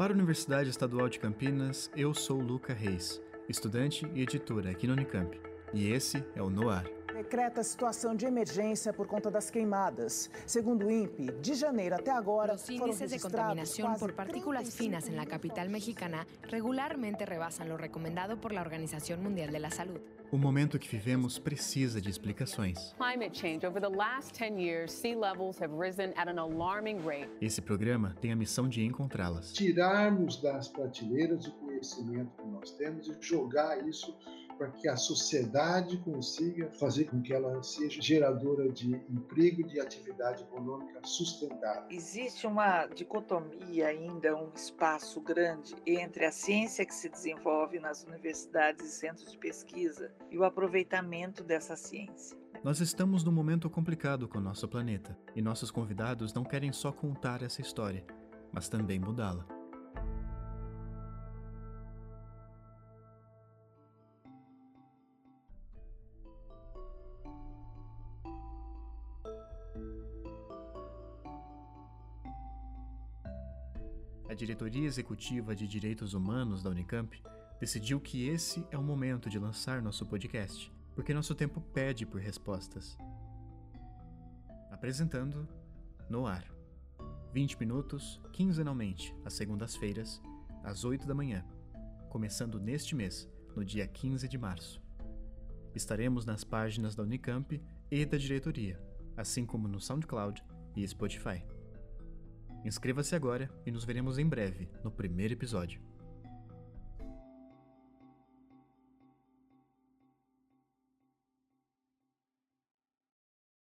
Para a Universidade Estadual de Campinas, eu sou Luca Reis, estudante e editora aqui no Unicamp. E esse é o Noar decreta situação de emergência por conta das queimadas. Segundo o INPE, de janeiro até agora, Los índices de contaminación por partículas finas en la capital mexicana regularmente rebasan lo recomendado por la Organización Mundial de la Salud. O momento que vivemos precisa de explicações. Climate change. Over the last 10 years, sea levels have risen at an alarming rate. Esse programa tem a missão de encontrá-las. Tirarmos das prateleiras o conhecimento que nós temos e jogar isso para que a sociedade consiga fazer com que ela seja geradora de emprego, de atividade econômica sustentável. Existe uma dicotomia ainda, um espaço grande entre a ciência que se desenvolve nas universidades e centros de pesquisa e o aproveitamento dessa ciência. Nós estamos num momento complicado com o nosso planeta e nossos convidados não querem só contar essa história, mas também mudá-la. A Diretoria Executiva de Direitos Humanos da Unicamp decidiu que esse é o momento de lançar nosso podcast, porque nosso tempo pede por respostas. Apresentando No Ar. 20 minutos, quinzenalmente, às segundas-feiras, às 8 da manhã, começando neste mês, no dia 15 de março. Estaremos nas páginas da Unicamp e da diretoria, assim como no SoundCloud e Spotify. Inscreva-se agora e nos veremos em breve no primeiro episódio.